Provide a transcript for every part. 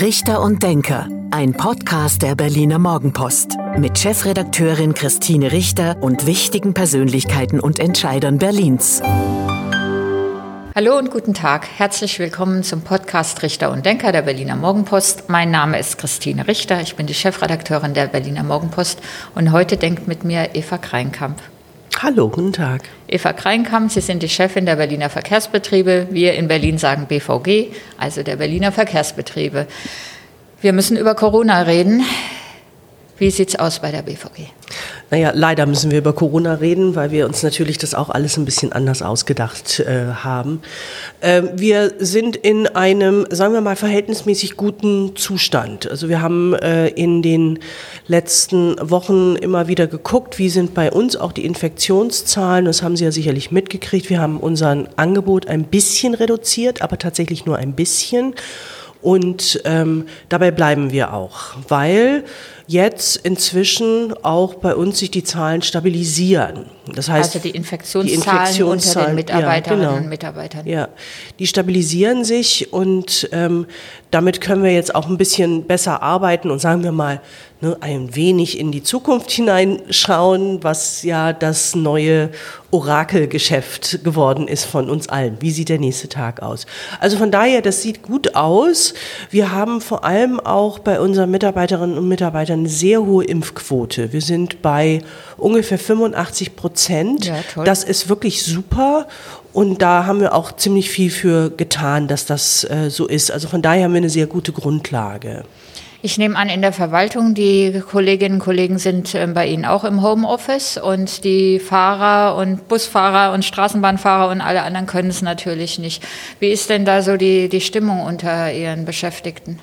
Richter und Denker, ein Podcast der Berliner Morgenpost mit Chefredakteurin Christine Richter und wichtigen Persönlichkeiten und Entscheidern Berlins. Hallo und guten Tag. Herzlich willkommen zum Podcast Richter und Denker der Berliner Morgenpost. Mein Name ist Christine Richter. Ich bin die Chefredakteurin der Berliner Morgenpost und heute denkt mit mir Eva Kreinkamp. Hallo, guten Tag. Eva Kreinkamp, Sie sind die Chefin der Berliner Verkehrsbetriebe. Wir in Berlin sagen BVG, also der Berliner Verkehrsbetriebe. Wir müssen über Corona reden. Wie sieht es aus bei der BVG? Naja, leider müssen wir über Corona reden, weil wir uns natürlich das auch alles ein bisschen anders ausgedacht äh, haben. Äh, wir sind in einem, sagen wir mal, verhältnismäßig guten Zustand. Also wir haben äh, in den letzten Wochen immer wieder geguckt, wie sind bei uns auch die Infektionszahlen. Das haben Sie ja sicherlich mitgekriegt. Wir haben unser Angebot ein bisschen reduziert, aber tatsächlich nur ein bisschen. Und ähm, dabei bleiben wir auch, weil jetzt inzwischen auch bei uns sich die Zahlen stabilisieren. Das heißt, also die Infektionszahlen, die Infektionszahlen unter den Mitarbeiterinnen ja, genau. und Mitarbeitern. Ja, die stabilisieren sich und ähm, damit können wir jetzt auch ein bisschen besser arbeiten und sagen wir mal ne, ein wenig in die Zukunft hineinschauen, was ja das neue Orakelgeschäft geworden ist von uns allen. Wie sieht der nächste Tag aus? Also von daher, das sieht gut aus. Wir haben vor allem auch bei unseren Mitarbeiterinnen und Mitarbeitern eine sehr hohe Impfquote. Wir sind bei ungefähr 85 Prozent. Ja, das ist wirklich super. Und da haben wir auch ziemlich viel für getan, dass das äh, so ist. Also von daher haben wir eine sehr gute Grundlage. Ich nehme an, in der Verwaltung, die Kolleginnen und Kollegen sind äh, bei Ihnen auch im Homeoffice und die Fahrer und Busfahrer und Straßenbahnfahrer und alle anderen können es natürlich nicht. Wie ist denn da so die, die Stimmung unter Ihren Beschäftigten?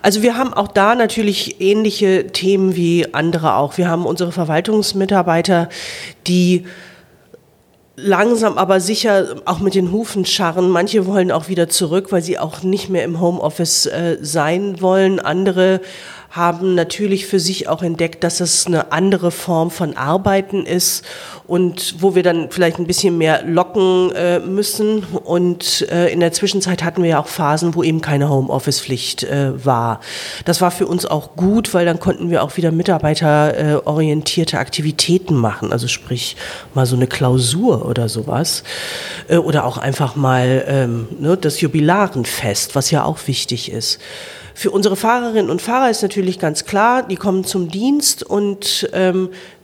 Also wir haben auch da natürlich ähnliche Themen wie andere auch. Wir haben unsere Verwaltungsmitarbeiter, die langsam aber sicher auch mit den Hufen scharren. Manche wollen auch wieder zurück, weil sie auch nicht mehr im Homeoffice äh, sein wollen. Andere haben natürlich für sich auch entdeckt, dass es eine andere Form von Arbeiten ist und wo wir dann vielleicht ein bisschen mehr locken äh, müssen. Und äh, in der Zwischenzeit hatten wir ja auch Phasen, wo eben keine Homeoffice-Pflicht äh, war. Das war für uns auch gut, weil dann konnten wir auch wieder mitarbeiterorientierte Aktivitäten machen. Also sprich mal so eine Klausur oder sowas. Äh, oder auch einfach mal ähm, ne, das Jubilarenfest, was ja auch wichtig ist. Für unsere Fahrerinnen und Fahrer ist natürlich ganz klar, die kommen zum Dienst und ähm, äh,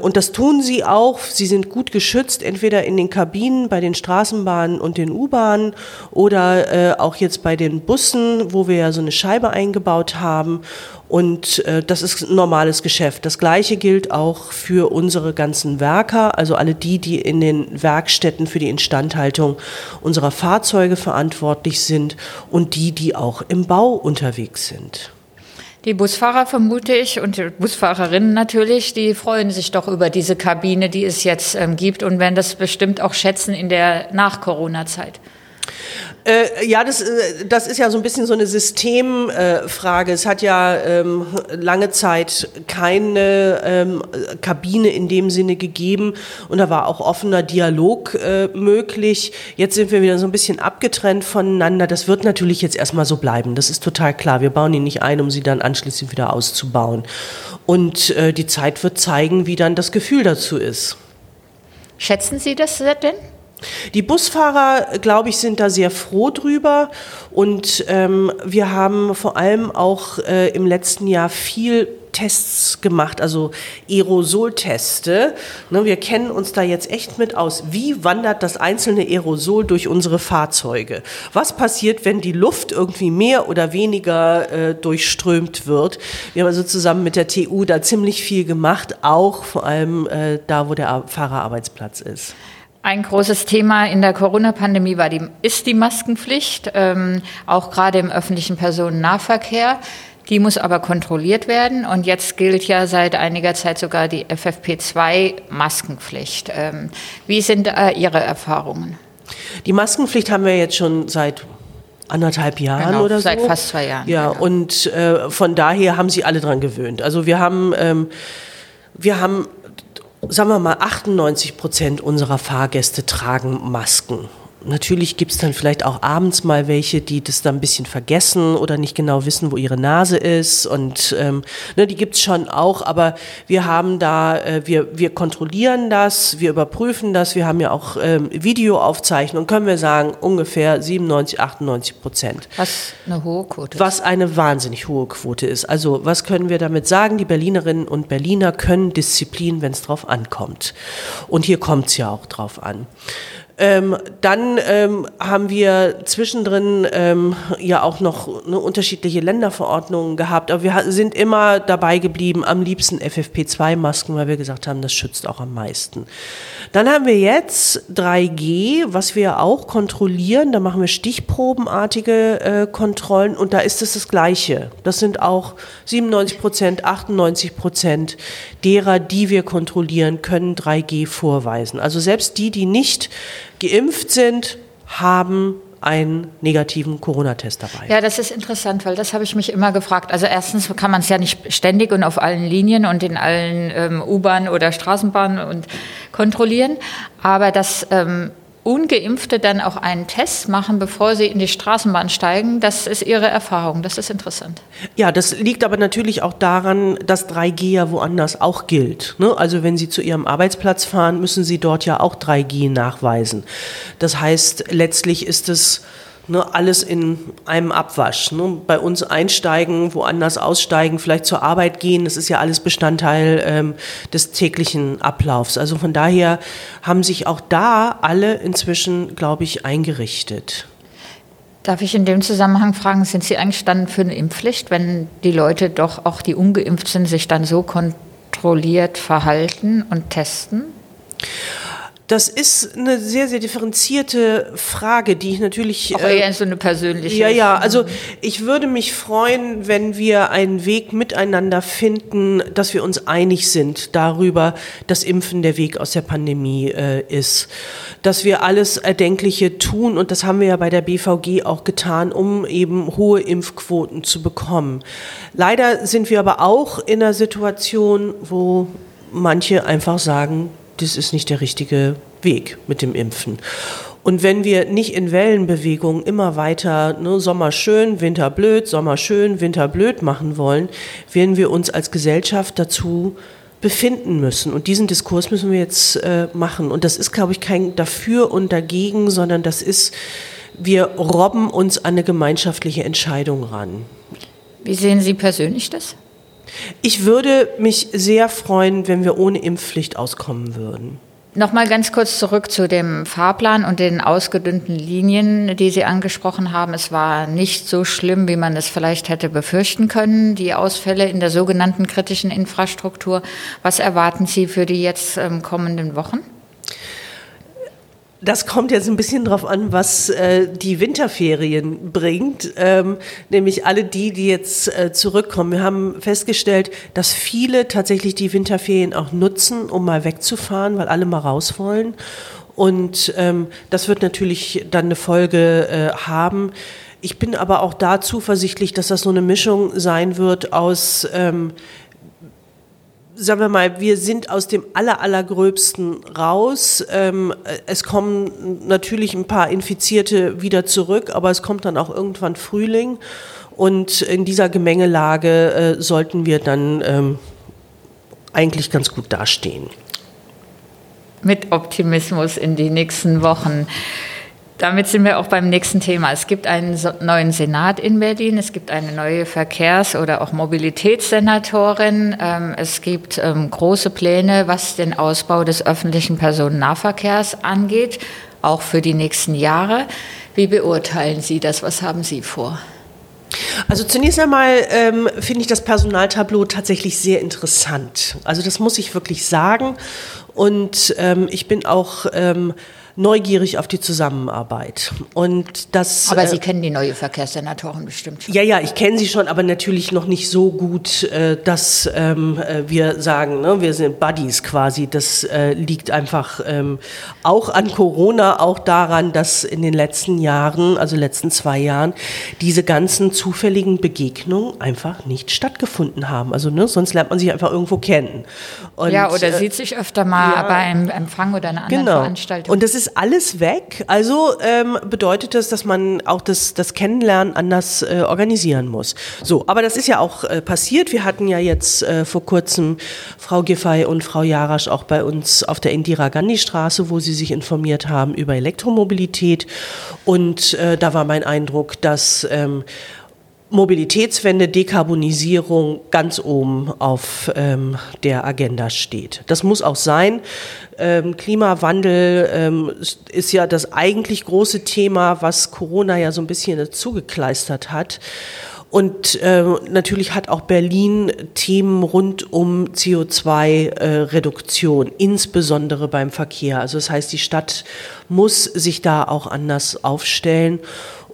und das tun sie auch. Sie sind gut geschützt, entweder in den Kabinen bei den Straßenbahnen und den U-Bahnen oder äh, auch jetzt bei den Bussen, wo wir ja so eine Scheibe eingebaut haben. Und äh, das ist ein normales Geschäft. Das Gleiche gilt auch für unsere ganzen Werker, also alle die, die in den Werkstätten für die Instandhaltung unserer Fahrzeuge verantwortlich sind und die, die auch im Bau unterwegs sind. Die Busfahrer vermute ich und die Busfahrerinnen natürlich, die freuen sich doch über diese Kabine, die es jetzt ähm, gibt und werden das bestimmt auch schätzen in der Nach-Corona-Zeit. Äh, ja, das, äh, das ist ja so ein bisschen so eine Systemfrage. Äh, es hat ja ähm, lange Zeit keine ähm, Kabine in dem Sinne gegeben und da war auch offener Dialog äh, möglich. Jetzt sind wir wieder so ein bisschen abgetrennt voneinander. Das wird natürlich jetzt erstmal so bleiben. Das ist total klar. Wir bauen ihn nicht ein, um sie dann anschließend wieder auszubauen. Und äh, die Zeit wird zeigen, wie dann das Gefühl dazu ist. Schätzen Sie das denn? Die Busfahrer, glaube ich, sind da sehr froh drüber und ähm, wir haben vor allem auch äh, im letzten Jahr viel Tests gemacht, also Aerosolteste. Ne, wir kennen uns da jetzt echt mit aus. Wie wandert das einzelne Aerosol durch unsere Fahrzeuge? Was passiert, wenn die Luft irgendwie mehr oder weniger äh, durchströmt wird? Wir haben also zusammen mit der TU da ziemlich viel gemacht, auch vor allem äh, da, wo der Fahrerarbeitsplatz ist. Ein großes Thema in der Corona-Pandemie war die, ist die Maskenpflicht, ähm, auch gerade im öffentlichen Personennahverkehr. Die muss aber kontrolliert werden und jetzt gilt ja seit einiger Zeit sogar die FFP2-Maskenpflicht. Ähm, wie sind äh, Ihre Erfahrungen? Die Maskenpflicht haben wir jetzt schon seit anderthalb Jahren genau, oder seit so. Seit fast zwei Jahren. Ja, genau. und äh, von daher haben sie alle dran gewöhnt. Also wir haben, ähm, wir haben sagen wir mal, 98 Prozent unserer Fahrgäste tragen Masken. Natürlich gibt es dann vielleicht auch abends mal welche, die das dann ein bisschen vergessen oder nicht genau wissen, wo ihre Nase ist. Und ähm, ne, die gibt es schon auch, aber wir haben da, äh, wir, wir kontrollieren das, wir überprüfen das, wir haben ja auch ähm, Videoaufzeichnungen, können wir sagen, ungefähr 97, 98 Prozent. Was eine hohe Quote ist. Was eine wahnsinnig hohe Quote ist. Also was können wir damit sagen? Die Berlinerinnen und Berliner können Disziplin, wenn es drauf ankommt. Und hier kommt es ja auch drauf an. Ähm, dann ähm, haben wir zwischendrin ähm, ja auch noch ne, unterschiedliche Länderverordnungen gehabt, aber wir sind immer dabei geblieben, am liebsten FFP2-Masken, weil wir gesagt haben, das schützt auch am meisten. Dann haben wir jetzt 3G, was wir auch kontrollieren. Da machen wir stichprobenartige äh, Kontrollen und da ist es das Gleiche. Das sind auch 97 Prozent, 98 Prozent derer, die wir kontrollieren, können 3G vorweisen. Also selbst die, die nicht geimpft sind, haben einen negativen Corona-Test dabei. Ja, das ist interessant, weil das habe ich mich immer gefragt. Also erstens kann man es ja nicht ständig und auf allen Linien und in allen ähm, U-Bahnen oder Straßenbahnen und kontrollieren, aber das ähm, Ungeimpfte dann auch einen Test machen, bevor sie in die Straßenbahn steigen, das ist ihre Erfahrung. Das ist interessant. Ja, das liegt aber natürlich auch daran, dass 3G ja woanders auch gilt. Ne? Also wenn Sie zu Ihrem Arbeitsplatz fahren, müssen Sie dort ja auch 3G nachweisen. Das heißt, letztlich ist es ne, alles in einem Abwasch. Ne? Bei uns einsteigen, woanders aussteigen, vielleicht zur Arbeit gehen, das ist ja alles Bestandteil ähm, des täglichen Ablaufs. Also von daher haben sich auch da alle inzwischen, glaube ich, eingerichtet. Darf ich in dem Zusammenhang fragen, sind Sie eigentlich dann für eine Impfpflicht, wenn die Leute doch auch die ungeimpft sind, sich dann so kontrolliert verhalten und testen? Das ist eine sehr, sehr differenzierte Frage, die ich natürlich. Auch eher äh, so eine persönliche. Ja, ja. Also ich würde mich freuen, wenn wir einen Weg miteinander finden, dass wir uns einig sind darüber, dass Impfen der Weg aus der Pandemie äh, ist. Dass wir alles Erdenkliche tun und das haben wir ja bei der BVG auch getan, um eben hohe Impfquoten zu bekommen. Leider sind wir aber auch in einer Situation, wo manche einfach sagen, das ist nicht der richtige Weg mit dem Impfen. Und wenn wir nicht in Wellenbewegungen immer weiter ne, Sommer schön, Winter blöd, Sommer schön, Winter blöd machen wollen, werden wir uns als Gesellschaft dazu befinden müssen. Und diesen Diskurs müssen wir jetzt äh, machen. Und das ist, glaube ich, kein dafür und dagegen, sondern das ist, wir robben uns an eine gemeinschaftliche Entscheidung ran. Wie sehen Sie persönlich das? Ich würde mich sehr freuen, wenn wir ohne Impfpflicht auskommen würden. Nochmal ganz kurz zurück zu dem Fahrplan und den ausgedünnten Linien, die Sie angesprochen haben. Es war nicht so schlimm, wie man es vielleicht hätte befürchten können, die Ausfälle in der sogenannten kritischen Infrastruktur. Was erwarten Sie für die jetzt ähm, kommenden Wochen? Das kommt jetzt ein bisschen drauf an, was äh, die Winterferien bringt. Ähm, nämlich alle die, die jetzt äh, zurückkommen. Wir haben festgestellt, dass viele tatsächlich die Winterferien auch nutzen, um mal wegzufahren, weil alle mal raus wollen. Und ähm, das wird natürlich dann eine Folge äh, haben. Ich bin aber auch da zuversichtlich, dass das so eine Mischung sein wird aus ähm, sagen wir mal, wir sind aus dem aller, allergröbsten raus. Ähm, es kommen natürlich ein paar Infizierte wieder zurück, aber es kommt dann auch irgendwann Frühling. Und in dieser Gemengelage äh, sollten wir dann ähm, eigentlich ganz gut dastehen. Mit Optimismus in die nächsten Wochen. Damit sind wir auch beim nächsten Thema. Es gibt einen neuen Senat in Berlin, es gibt eine neue Verkehrs- oder auch Mobilitätssenatorin, ähm, es gibt ähm, große Pläne, was den Ausbau des öffentlichen Personennahverkehrs angeht, auch für die nächsten Jahre. Wie beurteilen Sie das? Was haben Sie vor? Also zunächst einmal ähm, finde ich das Personaltableau tatsächlich sehr interessant. Also das muss ich wirklich sagen. Und ähm, ich bin auch ähm, neugierig auf die Zusammenarbeit. Und das, aber Sie äh, kennen die neue Verkehrssenatorin bestimmt schon. Ja, ja, ich kenne sie schon, aber natürlich noch nicht so gut, äh, dass ähm, äh, wir sagen, ne, wir sind Buddies quasi. Das äh, liegt einfach ähm, auch an Corona, auch daran, dass in den letzten Jahren, also letzten zwei Jahren, diese ganzen zufälligen Begegnungen einfach nicht stattgefunden haben. Also ne, sonst lernt man sich einfach irgendwo kennen. Und, ja, oder äh, sieht sich öfter mal ja, bei einem Empfang oder einer anderen genau. Veranstaltung. Und das ist alles weg. Also ähm, bedeutet das, dass man auch das, das Kennenlernen anders äh, organisieren muss. So, aber das ist ja auch äh, passiert. Wir hatten ja jetzt äh, vor kurzem Frau Giffey und Frau Jarasch auch bei uns auf der Indira Gandhi Straße, wo sie sich informiert haben über Elektromobilität. Und äh, da war mein Eindruck, dass ähm, Mobilitätswende, Dekarbonisierung ganz oben auf ähm, der Agenda steht. Das muss auch sein. Ähm, Klimawandel ähm, ist ja das eigentlich große Thema, was Corona ja so ein bisschen dazugekleistert hat. Und äh, natürlich hat auch Berlin Themen rund um CO2-Reduktion, äh, insbesondere beim Verkehr. Also das heißt, die Stadt muss sich da auch anders aufstellen.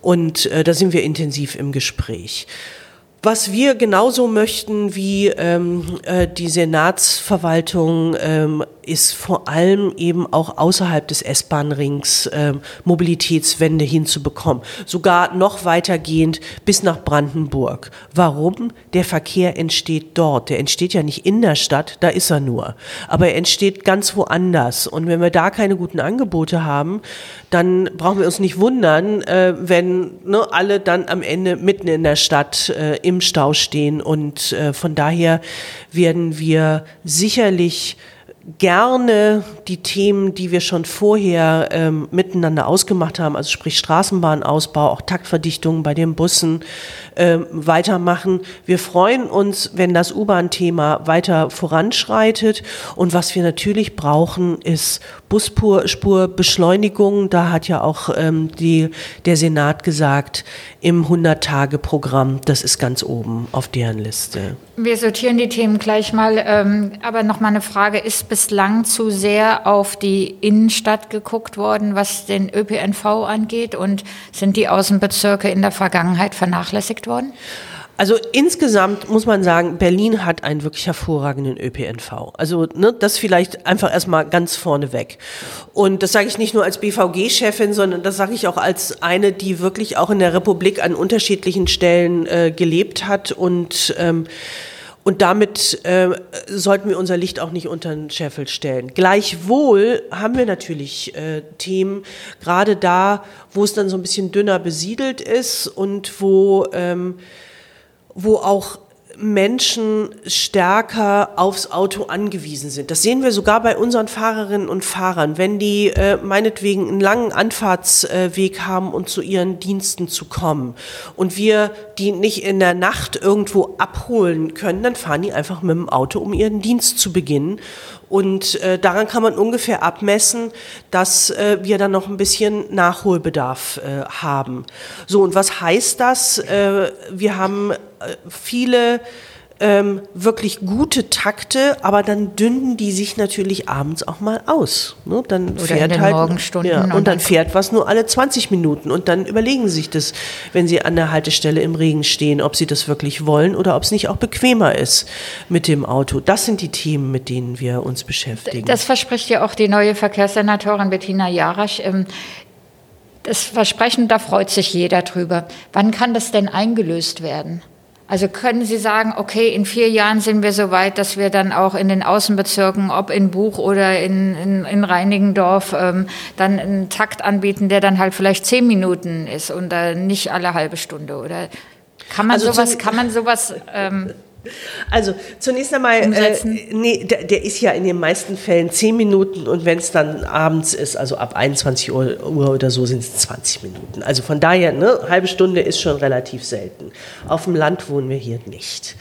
Und äh, da sind wir intensiv im Gespräch. Was wir genauso möchten wie ähm, äh, die Senatsverwaltung ähm, ist vor allem eben auch außerhalb des S-Bahn-Rings äh, Mobilitätswende hinzubekommen. Sogar noch weitergehend bis nach Brandenburg. Warum? Der Verkehr entsteht dort. Der entsteht ja nicht in der Stadt, da ist er nur. Aber er entsteht ganz woanders. Und wenn wir da keine guten Angebote haben, dann brauchen wir uns nicht wundern, äh, wenn ne, alle dann am Ende mitten in der Stadt äh, im Stau stehen. Und äh, von daher werden wir sicherlich gerne die Themen, die wir schon vorher ähm, miteinander ausgemacht haben, also sprich Straßenbahnausbau, auch Taktverdichtungen bei den Bussen, ähm, weitermachen. Wir freuen uns, wenn das U-Bahn-Thema weiter voranschreitet. Und was wir natürlich brauchen, ist Busspurbeschleunigung. Da hat ja auch ähm, die, der Senat gesagt, im 100-Tage-Programm, das ist ganz oben auf deren Liste. Wir sortieren die Themen gleich mal. Ähm, aber noch mal eine Frage, ist bislang zu sehr auf die Innenstadt geguckt worden, was den ÖPNV angeht? Und sind die Außenbezirke in der Vergangenheit vernachlässigt worden? Also insgesamt muss man sagen, Berlin hat einen wirklich hervorragenden ÖPNV. Also ne, das vielleicht einfach erstmal ganz vorne weg. Und das sage ich nicht nur als BVG-Chefin, sondern das sage ich auch als eine, die wirklich auch in der Republik an unterschiedlichen Stellen äh, gelebt hat und ähm, und damit äh, sollten wir unser Licht auch nicht unter den Scheffel stellen. Gleichwohl haben wir natürlich äh, Themen, gerade da, wo es dann so ein bisschen dünner besiedelt ist und wo, ähm, wo auch Menschen stärker aufs Auto angewiesen sind. Das sehen wir sogar bei unseren Fahrerinnen und Fahrern, wenn die äh, meinetwegen einen langen Anfahrtsweg haben und um zu ihren Diensten zu kommen und wir die nicht in der Nacht irgendwo abholen können, dann fahren die einfach mit dem Auto, um ihren Dienst zu beginnen. Und äh, daran kann man ungefähr abmessen, dass äh, wir dann noch ein bisschen Nachholbedarf äh, haben. So, und was heißt das? Äh, wir haben äh, viele ähm, wirklich gute Takte, aber dann dünnen die sich natürlich abends auch mal aus. Ne? Dann Oder fährt halt, Morgenstunden. Ja, und, dann fährt was nur alle 20 Minuten und dann überlegen sie sich das, wenn sie an der Haltestelle im Regen stehen, ob sie das wirklich wollen oder ob es nicht auch bequemer ist mit dem Auto. Das sind die Themen, mit denen wir uns beschäftigen. Das verspricht ja auch die neue Verkehrssenatorin Bettina Jarasch. Ähm, das Versprechen, da freut sich jeder drüber. Wann kann das denn eingelöst werden? Also können Sie sagen, okay, in vier Jahren sind wir so weit, dass wir dann auch in den Außenbezirken, ob in Buch oder in, in, in Reinigendorf, ähm, dann einen Takt anbieten, der dann halt vielleicht zehn Minuten ist und äh, nicht alle halbe Stunde? Oder kann man Also sowas, kann man sowas ähm, Also zunächst einmal, äh, nee, der, der ist ja in den meisten Fällen 10 Minuten und wenn es dann abends ist, also ab 21 Uhr, Uhr oder so, sind es 20 Minuten. Also von daher, ne, halbe Stunde ist schon relativ selten. Auf dem Land wohnen wir hier nicht.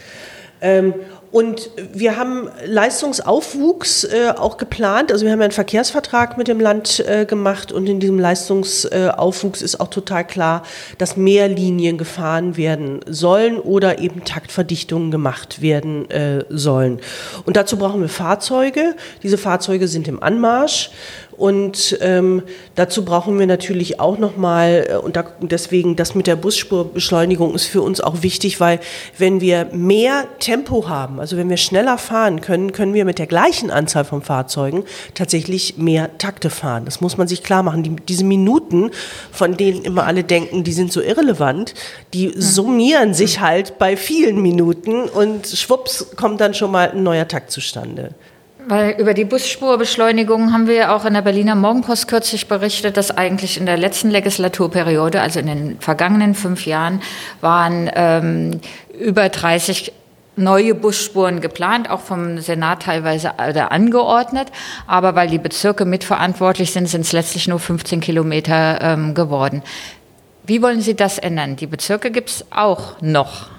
Ähm, und wir haben Leistungsaufwuchs äh, auch geplant. Also wir haben einen Verkehrsvertrag mit dem Land äh, gemacht und in diesem Leistungsaufwuchs ist auch total klar, dass mehr Linien gefahren werden sollen oder eben Taktverdichtungen gemacht werden äh, sollen. Und dazu brauchen wir Fahrzeuge. Diese Fahrzeuge sind im Anmarsch. Und ähm, dazu brauchen wir natürlich auch nochmal, äh, und da, deswegen das mit der Busspurbeschleunigung ist für uns auch wichtig, weil wenn wir mehr Tempo haben, also wenn wir schneller fahren können, können wir mit der gleichen Anzahl von Fahrzeugen tatsächlich mehr Takte fahren. Das muss man sich klar machen. Die, diese Minuten, von denen immer alle denken, die sind so irrelevant, die summieren sich halt bei vielen Minuten und schwupps kommt dann schon mal ein neuer Takt zustande. Weil über die Busspurbeschleunigung haben wir ja auch in der Berliner Morgenpost kürzlich berichtet, dass eigentlich in der letzten Legislaturperiode, also in den vergangenen fünf Jahren, waren ähm, über 30 neue Busspuren geplant, auch vom Senat teilweise oder angeordnet. Aber weil die Bezirke mitverantwortlich sind, sind es letztlich nur 15 Kilometer ähm, geworden. Wie wollen Sie das ändern? Die Bezirke gibt es auch noch.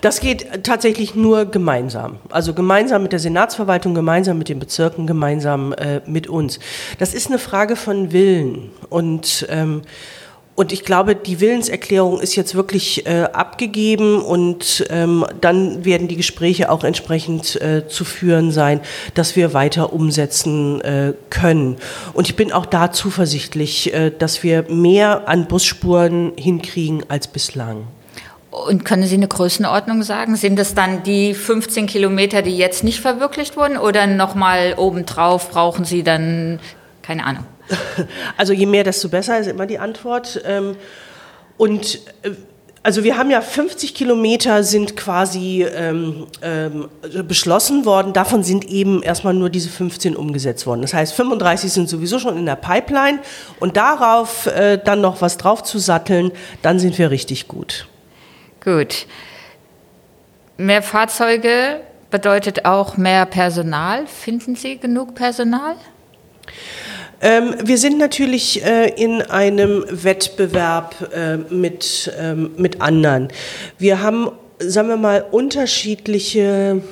Das geht tatsächlich nur gemeinsam. Also gemeinsam mit der Senatsverwaltung, gemeinsam mit den Bezirken, gemeinsam äh, mit uns. Das ist eine Frage von Willen. Und, ähm, und ich glaube, die Willenserklärung ist jetzt wirklich äh, abgegeben und ähm, dann werden die Gespräche auch entsprechend äh, zu führen sein, dass wir weiter umsetzen äh, können. Und ich bin auch da zuversichtlich, äh, dass wir mehr an Busspuren hinkriegen als bislang. Und können Sie eine Größenordnung sagen? Sind das dann die 15 Kilometer, die jetzt nicht verwirklicht wurden? Oder nochmal obendrauf brauchen Sie dann, keine Ahnung? Also je mehr, desto besser ist immer die Antwort. Ähm, und äh, also wir haben ja 50 Kilometer sind quasi ähm, ähm, beschlossen worden. Davon sind eben erstmal nur diese 15 umgesetzt worden. Das heißt, 35 sind sowieso schon in der Pipeline und darauf äh, dann noch was drauf zu satteln, dann sind wir richtig gut. Gut. Mehr Fahrzeuge bedeutet auch mehr Personal. Finden Sie genug Personal? Ähm, wir sind natürlich äh, in einem Wettbewerb äh, mit, ähm, mit anderen. Wir haben, sagen wir mal, unterschiedliche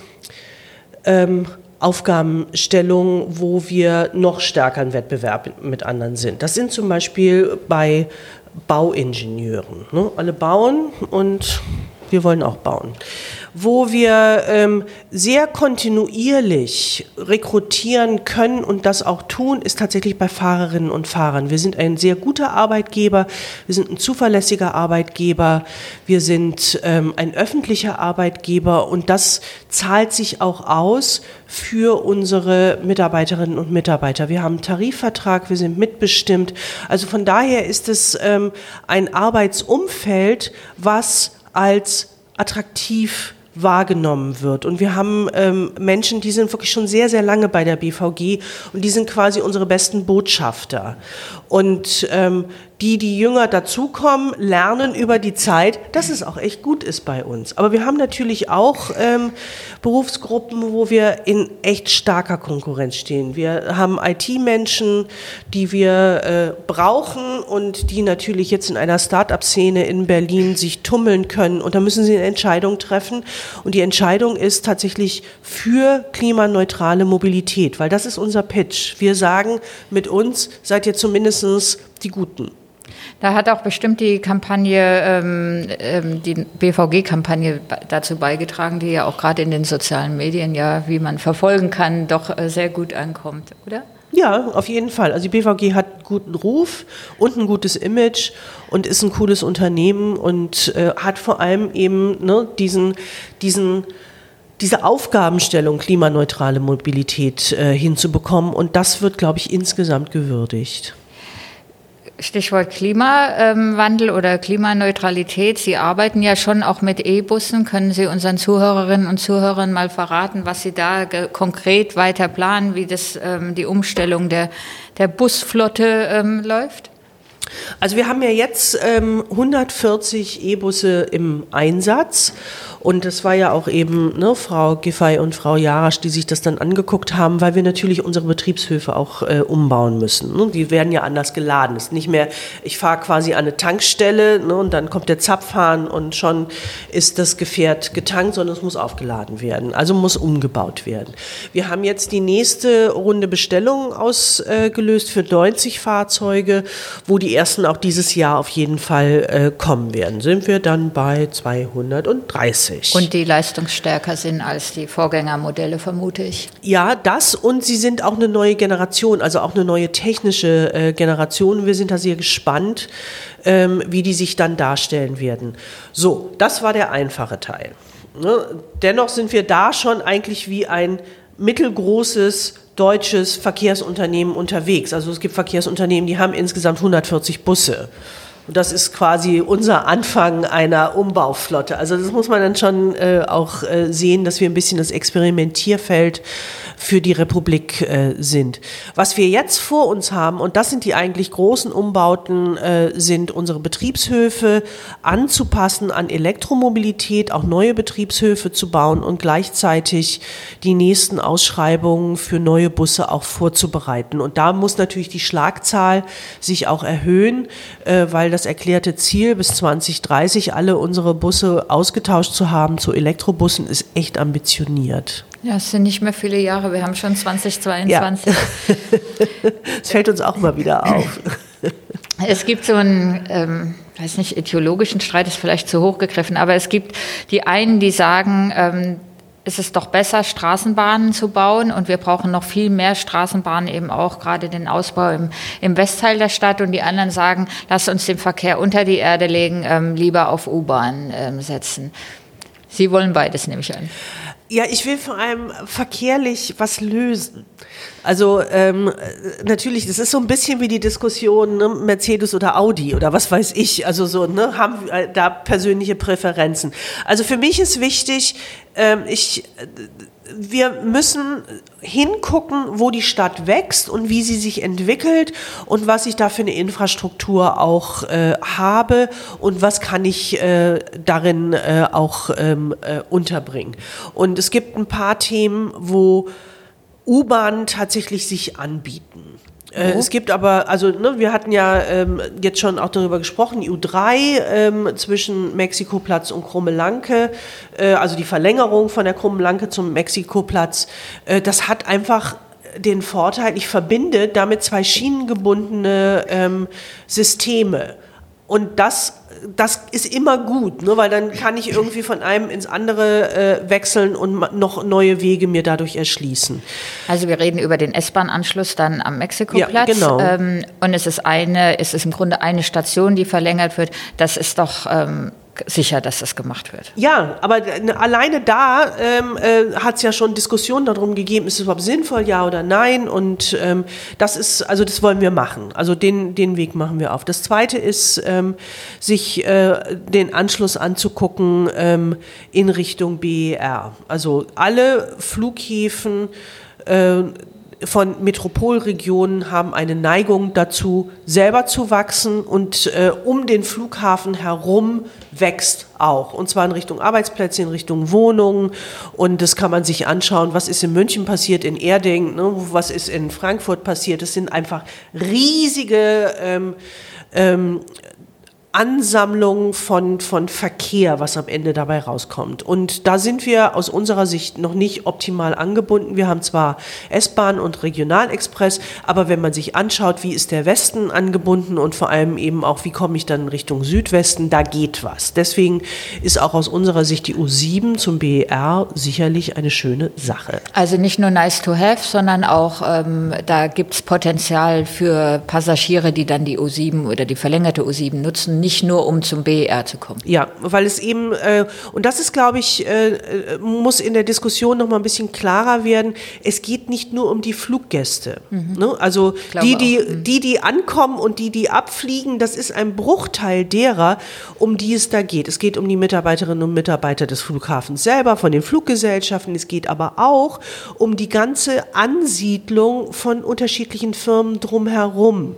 ähm, Aufgabenstellungen, wo wir noch stärker im Wettbewerb mit anderen sind. Das sind zum Beispiel bei Bauingenieuren. Ne? Alle bauen und wir wollen auch bauen wo wir ähm, sehr kontinuierlich rekrutieren können und das auch tun, ist tatsächlich bei Fahrerinnen und Fahrern. Wir sind ein sehr guter Arbeitgeber, wir sind ein zuverlässiger Arbeitgeber, wir sind ähm, ein öffentlicher Arbeitgeber und das zahlt sich auch aus für unsere Mitarbeiterinnen und Mitarbeiter. Wir haben einen Tarifvertrag, wir sind mitbestimmt. Also von daher ist es ähm, ein Arbeitsumfeld, was als attraktiv wahrgenommen wird. Und wir haben ähm, Menschen, die sind wirklich schon sehr, sehr lange bei der BVG und die sind quasi unsere besten Botschafter. Und ähm, die, die jünger dazukommen, lernen über die Zeit, dass es auch echt gut ist bei uns. Aber wir haben natürlich auch ähm, Berufsgruppen, wo wir in echt starker Konkurrenz stehen. Wir haben IT-Menschen, die wir äh, brauchen und die natürlich jetzt in einer Start-up-Szene in Berlin sich tummeln können. Und da müssen sie eine Entscheidung treffen. Und die Entscheidung ist tatsächlich für klimaneutrale Mobilität, weil das ist unser Pitch. Wir sagen, mit uns seid ihr zumindest die Guten. Da hat auch bestimmt die Kampagne, ähm, ähm die BVG-Kampagne dazu beigetragen, die ja auch gerade in den sozialen Medien ja, wie man verfolgen kann, doch äh, sehr gut ankommt, oder? Ja, auf jeden Fall. Also die BVG hat guten Ruf und ein gutes Image und ist ein cooles Unternehmen und äh, hat vor allem eben ne, diesen, diesen diese Aufgabenstellung klimaneutrale Mobilität äh, hinzubekommen und das wird, glaube ich, insgesamt gewürdigt. Stichwort Klimawandel oder Klimaneutralität. Sie arbeiten ja schon auch mit E-Bussen. Können Sie unseren Zuhörerinnen und Zuhörern mal verraten, was Sie da konkret weiter planen, wie das, ähm, die Umstellung der, der Busflotte ähm, läuft? Also wir haben ja jetzt ähm, 140 E-Busse im Einsatz und es war ja auch eben ne, Frau Giffey und Frau Jarasch, die sich das dann angeguckt haben, weil wir natürlich unsere Betriebshöfe auch äh, umbauen müssen. Ne? Die werden ja anders geladen. Es ist nicht mehr, ich fahre quasi an eine Tankstelle ne, und dann kommt der Zapfhahn und schon ist das Gefährt getankt, sondern es muss aufgeladen werden. Also muss umgebaut werden. Wir haben jetzt die nächste Runde Bestellungen ausgelöst für 90 Fahrzeuge, wo die ersten auch dieses Jahr auf jeden Fall äh, kommen werden. Sind wir dann bei 230 richtig. Und die leistungsstärker sind als die Vorgängermodelle, vermute ich. Ja, das und sie sind auch eine neue Generation, also auch eine neue technische äh, Generation. Wir sind da sehr gespannt, ähm, wie die sich dann darstellen werden. So, das war der einfache Teil. Ne? Dennoch sind wir da schon eigentlich wie ein mittelgroßes deutsches Verkehrsunternehmen unterwegs. Also es gibt Verkehrsunternehmen, die haben insgesamt 140 Busse. Und das ist quasi unser Anfang einer Umbauflotte. Also das muss man dann schon äh, auch äh, sehen, dass wir ein bisschen das Experimentierfeld für die Republik äh, sind. Was wir jetzt vor uns haben, und das sind die eigentlich großen Umbauten, äh, sind unsere Betriebshöfe anzupassen an Elektromobilität, auch neue Betriebshöfe zu bauen und gleichzeitig die nächsten Ausschreibungen für neue Busse auch vorzubereiten. Und da muss natürlich die Schlagzahl sich auch erhöhen, äh, weil das erklärte Ziel bis 2030 alle unsere Busse ausgetauscht zu haben zu Elektrobussen ist echt ambitioniert. Ja, es sind nicht mehr viele Jahre, wir haben schon 2022. Es fällt uns auch immer wieder auf. Es gibt so einen, ähm, weiß nicht, ideologischen Streit ist vielleicht zu hoch gegriffen, aber es gibt die einen, die sagen, ähm, es ist doch besser, Straßenbahnen zu bauen und wir brauchen noch viel mehr Straßenbahnen, eben auch gerade den Ausbau im, im Westteil der Stadt und die anderen sagen, lass uns den Verkehr unter die Erde legen, ähm, lieber auf U-Bahn ähm, setzen. Sie wollen beides, nehme ich an. Ja, ich will vor allem verkehrlich was lösen. Also ähm, natürlich, das ist so ein bisschen wie die Diskussion ne, Mercedes oder Audi oder was weiß ich. Also so ne, haben wir da persönliche Präferenzen. Also für mich ist wichtig, ähm, ich wir müssen hingucken, wo die Stadt wächst und wie sie sich entwickelt und was ich da für eine Infrastruktur auch äh, habe und was kann ich äh, darin äh, auch ähm, äh, unterbringen. Und es gibt ein paar Themen, wo U-Bahnen tatsächlich sich anbieten. Äh, es gibt aber, also ne, wir hatten ja ähm, jetzt schon auch darüber gesprochen, die U3 ähm, zwischen Mexikoplatz und Krummelanke, äh, also die Verlängerung von der Krummelanke zum Mexikoplatz, äh, das hat einfach den Vorteil, ich verbinde damit zwei schienengebundene ähm, Systeme. Und das das ist immer gut, ne? weil dann kann ich irgendwie von einem ins andere äh, wechseln und noch neue Wege mir dadurch erschließen. Also wir reden über den S-Bahn-Anschluss dann am Mexikoplatz. Ja, genau. Ähm, und es ist eine, es ist im Grunde eine Station, die verlängert wird. Das ist doch ähm, sicher, dass das gemacht wird. Ja, aber alleine da ähm, äh, hat es ja schon Diskussionen darum gegeben, ist es überhaupt sinnvoll, ja oder nein? Und ähm, das ist, also das wollen wir machen. Also den, den Weg machen wir auf. Das Zweite ist, ähm, sich äh, den Anschluss anzugucken ähm, in Richtung BER. Also alle Flughäfen äh, von Metropolregionen haben eine Neigung dazu, selber zu wachsen und äh, um den Flughafen herum wächst auch. Und zwar in Richtung Arbeitsplätze, in Richtung Wohnungen. Und das kann man sich anschauen, was ist in München passiert, in Erding, ne, was ist in Frankfurt passiert. Das sind einfach riesige ähm, ähm, Ansammlung von, von Verkehr, was am Ende dabei rauskommt. Und da sind wir aus unserer Sicht noch nicht optimal angebunden. Wir haben zwar S-Bahn und Regionalexpress, aber wenn man sich anschaut, wie ist der Westen angebunden und vor allem eben auch, wie komme ich dann Richtung Südwesten, da geht was. Deswegen ist auch aus unserer Sicht die U7 zum BER sicherlich eine schöne Sache. Also nicht nur nice to have, sondern auch, ähm, da gibt es Potenzial für Passagiere, die dann die U7 oder die verlängerte U7 nutzen nicht nur um zum BER zu kommen. Ja, weil es eben, äh, und das ist, glaube ich, äh, äh, muss in der Diskussion noch mal ein bisschen klarer werden, es geht nicht nur um die Fluggäste. Mhm. Ne? Also die die, mhm. die, die ankommen und die, die abfliegen, das ist ein Bruchteil derer, um die es da geht. Es geht um die Mitarbeiterinnen und Mitarbeiter des Flughafens selber, von den Fluggesellschaften. Es geht aber auch um die ganze Ansiedlung von unterschiedlichen Firmen drumherum.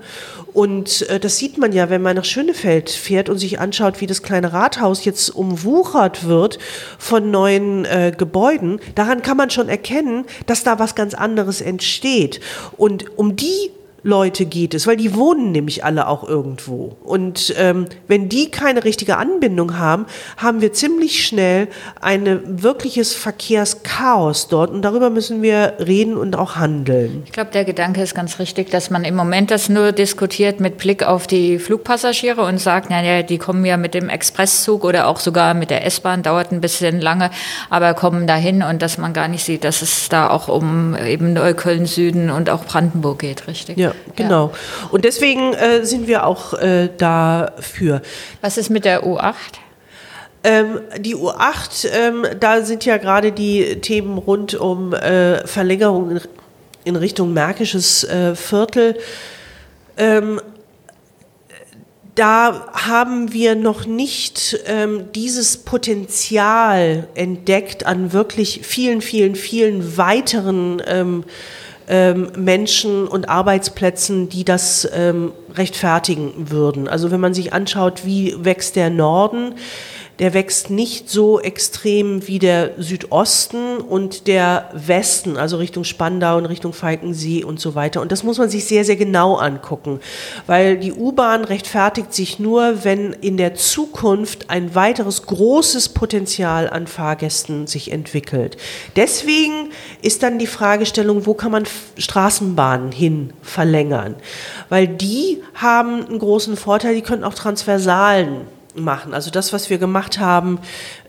Und äh, das sieht man ja, wenn man nach Schönefeld fährt und sich anschaut, wie das kleine Rathaus jetzt umwuchert wird von neuen äh, Gebäuden. Daran kann man schon erkennen, dass da was ganz anderes entsteht. Und um die Leute geht es, weil die wohnen nämlich alle auch irgendwo. Und ähm, wenn die keine richtige Anbindung haben, haben wir ziemlich schnell ein wirkliches Verkehrschaos dort. Und darüber müssen wir reden und auch handeln. Ich glaube, der Gedanke ist ganz richtig, dass man im Moment das nur diskutiert mit Blick auf die Flugpassagiere und sagt, naja, die kommen ja mit dem Expresszug oder auch sogar mit der S-Bahn, dauert ein bisschen lange, aber kommen dahin und dass man gar nicht sieht, dass es da auch um eben Neukölln Süden und auch Brandenburg geht, richtig? Ja. Genau. Ja. Und deswegen äh, sind wir auch äh, dafür. Was ist mit der U8? Ähm, die U8, ähm, da sind ja gerade die Themen rund um äh, Verlängerung in, in, Richtung Märkisches äh, Viertel. Ähm, da haben wir noch nicht ähm, dieses Potenzial entdeckt an wirklich vielen, vielen, vielen weiteren ähm, ähm, Menschen und Arbeitsplätzen, die das ähm, rechtfertigen würden. Also wenn man sich anschaut, wie wächst der Norden, der wächst nicht so extrem wie der Südosten und der Westen, also Richtung Spandau und Richtung Falkensee und so weiter. Und das muss man sich sehr, sehr genau angucken, weil die U-Bahn rechtfertigt sich nur, wenn in der Zukunft ein weiteres großes Potenzial an Fahrgästen sich entwickelt. Deswegen ist dann die Fragestellung, wo kann man Straßenbahnen hin verlängern? Weil die haben einen großen Vorteil, die können auch Transversalen machen. Also das, was wir gemacht haben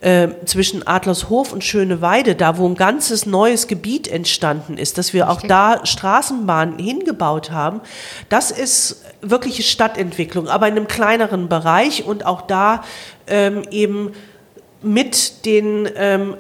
äh, zwischen Adlershof und Schöneweide, da wo ein ganzes neues Gebiet entstanden ist, dass wir auch da Straßenbahnen hingebaut haben, das ist wirkliche Stadtentwicklung, aber in einem kleineren Bereich und auch da ähm, eben mit den ähm,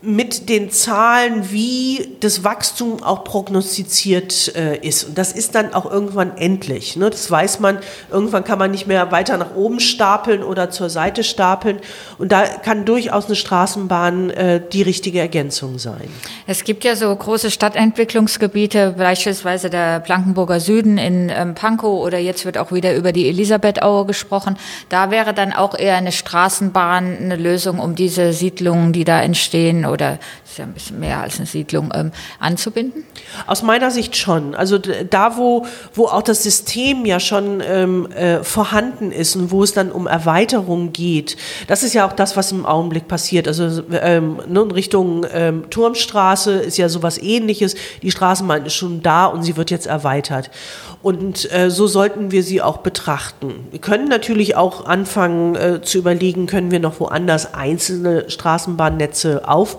mit den Zahlen, wie das Wachstum auch prognostiziert äh, ist. Und das ist dann auch irgendwann endlich. Ne? Das weiß man, irgendwann kann man nicht mehr weiter nach oben stapeln oder zur Seite stapeln. Und da kann durchaus eine Straßenbahn äh, die richtige Ergänzung sein. Es gibt ja so große Stadtentwicklungsgebiete, beispielsweise der Blankenburger Süden in ähm, Pankow oder jetzt wird auch wieder über die Elisabethaue gesprochen. Da wäre dann auch eher eine Straßenbahn eine Lösung, um diese Siedlungen, die da entstehen, oder ist ja ein bisschen mehr als eine Siedlung, ähm, anzubinden? Aus meiner Sicht schon. Also da, wo, wo auch das System ja schon ähm, äh, vorhanden ist und wo es dann um Erweiterung geht, das ist ja auch das, was im Augenblick passiert. Also ähm, in Richtung ähm, Turmstraße ist ja sowas ähnliches. Die Straßenbahn ist schon da und sie wird jetzt erweitert. Und äh, so sollten wir sie auch betrachten. Wir können natürlich auch anfangen äh, zu überlegen, können wir noch woanders einzelne Straßenbahnnetze aufbauen,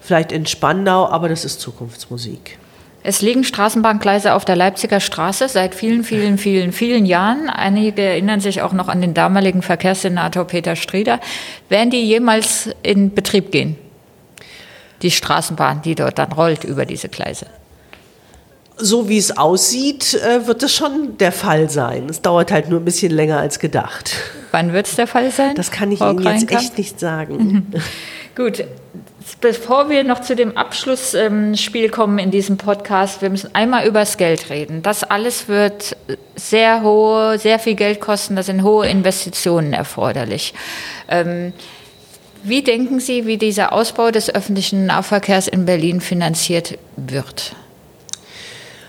vielleicht in Spandau, aber das ist Zukunftsmusik. Es liegen Straßenbahngleise auf der Leipziger Straße seit vielen, vielen, vielen, vielen Jahren. Einige erinnern sich auch noch an den damaligen Verkehrssenator Peter Strieder. Werden die jemals in Betrieb gehen? Die Straßenbahn, die dort dann rollt über diese Gleise? so wie es aussieht, äh, wird das schon der Fall sein. Es dauert halt nur ein bisschen länger als gedacht. Wann wird es der Fall sein? Das kann ich Frau Ihnen jetzt echt nicht sagen. Gut. Bevor wir noch zu dem Abschlussspiel kommen in diesem Podcast, wir müssen einmal über das Geld reden. Das alles wird sehr hohe, sehr viel Geld kosten. Da sind hohe Investitionen erforderlich. Ähm, wie denken Sie, wie dieser Ausbau des öffentlichen Nahverkehrs in Berlin finanziert wird?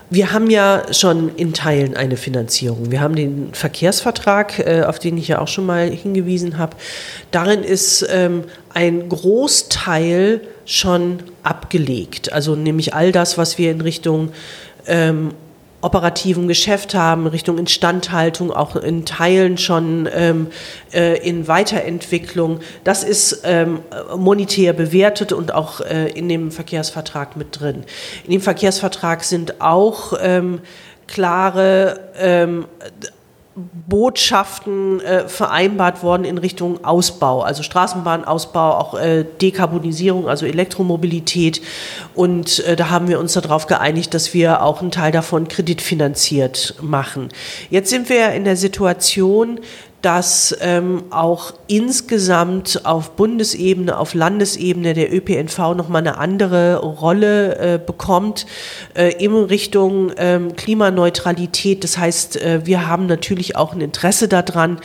Wir haben ja schon in Teilen eine Finanzierung. Wir haben den Verkehrsvertrag, äh, auf den ich ja auch schon mal hingewiesen habe. Darin ist ähm, ein Großteil schon abgelegt. Also nämlich all das, was wir in Richtung ähm, operativen Geschäft haben, Richtung Instandhaltung, auch in Teilen schon ähm, äh, in Weiterentwicklung. Das ist ähm, monetär bewertet und auch äh, in dem Verkehrsvertrag mit drin. In dem Verkehrsvertrag sind auch ähm, klare ähm, Botschaften äh, vereinbart worden in Richtung Ausbau, also Straßenbahnausbau, auch äh, Dekarbonisierung, also Elektromobilität. Und äh, da haben wir uns darauf geeinigt, dass wir auch einen Teil davon kreditfinanziert machen. Jetzt sind wir in der Situation, dass ähm, auch insgesamt auf Bundesebene, auf Landesebene der ÖPNV nochmal eine andere Rolle äh, bekommt äh, in Richtung ähm, Klimaneutralität. Das heißt, äh, wir haben natürlich auch ein Interesse daran,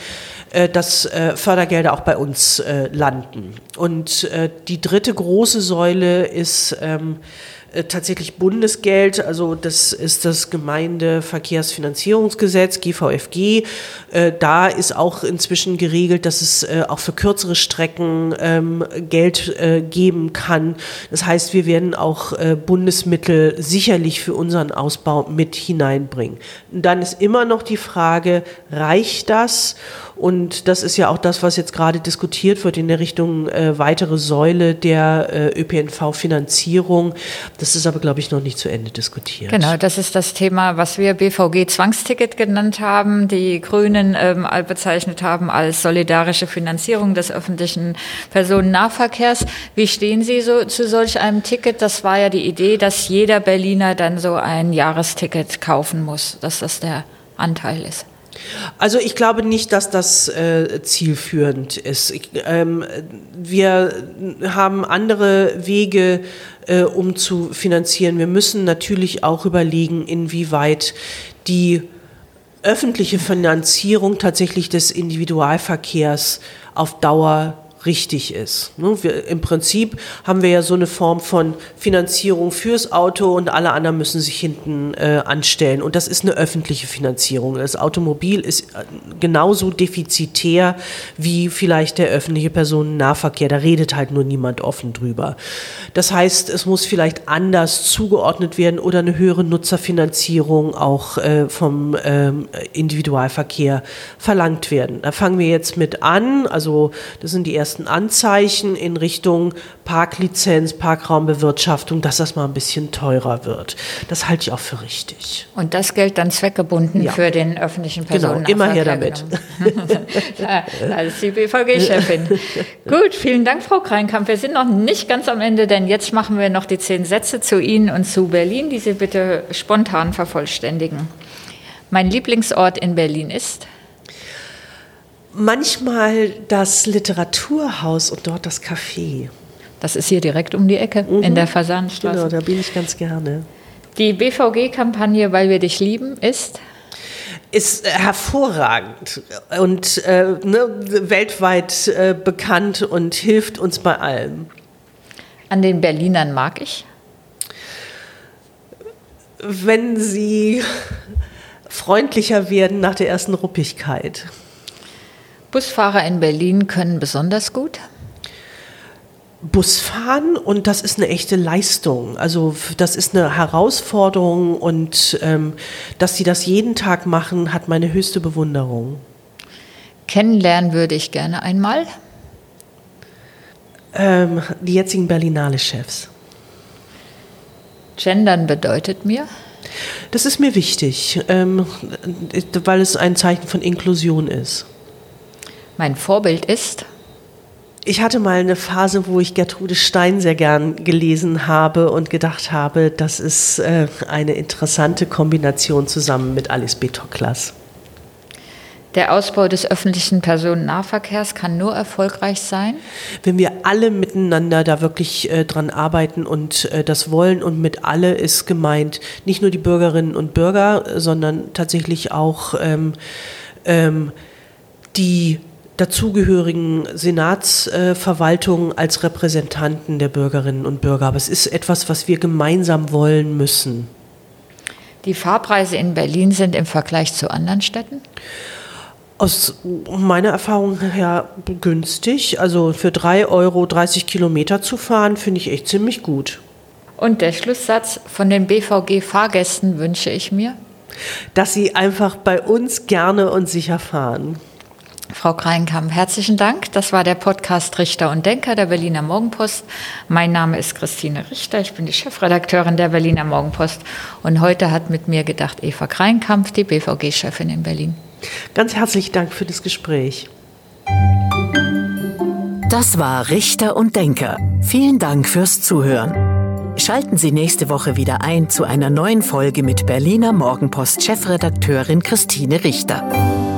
äh, dass äh, Fördergelder auch bei uns äh, landen. Und die dritte große Säule ist ähm, äh, tatsächlich Bundesgeld, also das ist das Gemeindeverkehrsfinanzierungsgesetz, GVFG. Äh, da ist auch inzwischen geregelt, dass es äh, auch für kürzere Strecken ähm, Geld geben kann. Das heißt, wir werden auch Bundesmittel sicherlich für unseren Ausbau mit hineinbringen. Und dann ist immer noch die Frage, reicht das? Und das ist ja auch das, was jetzt gerade diskutiert wird in der Richtung äh, weitere Säule der äh, ÖPNV-Finanzierung. Das ist aber, glaube ich, noch nicht zu Ende diskutiert. Genau, das ist das Thema, was wir BVG-Zwangsticket genannt haben, die Grünen ähm, bezeichnet haben als solidarische Finanzierung des öffentlichen Personennahverkehrs. Wie stehen Sie so zu solch einem Ticket? Das war ja die Idee, dass jeder Berliner dann so ein Jahresticket kaufen muss, dass das der Anteil ist. Also ich glaube nicht, dass das äh, zielführend ist. Ich, ähm, wir haben andere Wege, äh, um zu finanzieren. Wir müssen natürlich auch überlegen, inwieweit die öffentliche Finanzierung tatsächlich des Individualverkehrs auf Dauer richtig ist. Ne, wir, Im Prinzip haben wir ja so eine Form von Finanzierung fürs Auto und alle anderen müssen sich hinten äh, anstellen. Und das ist eine öffentliche Finanzierung. Das Automobil ist äh, genauso defizitär wie vielleicht der öffentliche Personennahverkehr. Da redet halt nur niemand offen drüber. Das heißt, es muss vielleicht anders zugeordnet werden oder eine höhere Nutzerfinanzierung auch äh, vom ähm, Individualverkehr verlangt werden. Da fangen wir jetzt mit an. Also das sind die ersten ersten Anzeichen in Richtung Parklizenz, Parkraumbewirtschaftung, dass das mal ein bisschen teurer wird. Das halte ich auch für richtig. Und das gilt dann zweckgebunden ja. für den öffentlichen Personen. Genau, immer her damit. als die BVG-Chefin. Gut, vielen Dank, Frau Kreinkamp. Wir sind noch nicht ganz am Ende, denn jetzt machen wir noch die zehn Sätze zu Ihnen und zu Berlin, die Sie bitte spontan vervollständigen. Mein Lieblingsort in Berlin ist? Manchmal das Literaturhaus und dort das Café. Das ist hier direkt um die Ecke mhm. in der Fasanstraße. Genau, da bin ich ganz gerne. Die BVG-Kampagne Weil wir dich lieben ist? Ist hervorragend und äh, ne, weltweit äh, bekannt und hilft uns bei allem. An den Berlinern mag ich? Wenn sie freundlicher werden nach der ersten Ruppigkeit. Busfahrer in Berlin können besonders gut? Busfahren und das ist eine echte Leistung. Also das ist eine Herausforderung und ähm, dass sie das jeden Tag machen, hat meine höchste Bewunderung. Kennenlernen würde ich gerne einmal. Ähm, die jetzigen Berlinale-Chefs. Gendern bedeutet mir? Das ist mir wichtig, ähm, weil es ein Zeichen von Inklusion ist mein Vorbild ist? Ich hatte mal eine Phase, wo ich Gertrude Stein sehr gern gelesen habe und gedacht habe, das ist äh, eine interessante Kombination zusammen mit Alice B. Toklas. Der Ausbau des öffentlichen Personennahverkehrs kann nur erfolgreich sein? Wenn wir alle miteinander da wirklich äh, dran arbeiten und äh, das wollen und mit alle ist gemeint nicht nur die Bürgerinnen und Bürger, sondern tatsächlich auch ähm, ähm, die dazugehörigen Senatsverwaltungen als Repräsentanten der Bürgerinnen und Bürger. Aber es ist etwas, was wir gemeinsam wollen müssen. Die Fahrpreise in Berlin sind im Vergleich zu anderen Städten? Aus meiner Erfahrung her günstig. Also für 3 Euro 30 Kilometer zu fahren, finde ich echt ziemlich gut. Und der Schlusssatz von den BVG-Fahrgästen wünsche ich mir? Dass sie einfach bei uns gerne und sicher fahren. Frau Kreinkamp, herzlichen Dank. Das war der Podcast Richter und Denker der Berliner Morgenpost. Mein Name ist Christine Richter. Ich bin die Chefredakteurin der Berliner Morgenpost. Und heute hat mit mir gedacht Eva Kreinkamp, die BVG-Chefin in Berlin. Ganz herzlichen Dank für das Gespräch. Das war Richter und Denker. Vielen Dank fürs Zuhören. Schalten Sie nächste Woche wieder ein zu einer neuen Folge mit Berliner Morgenpost Chefredakteurin Christine Richter.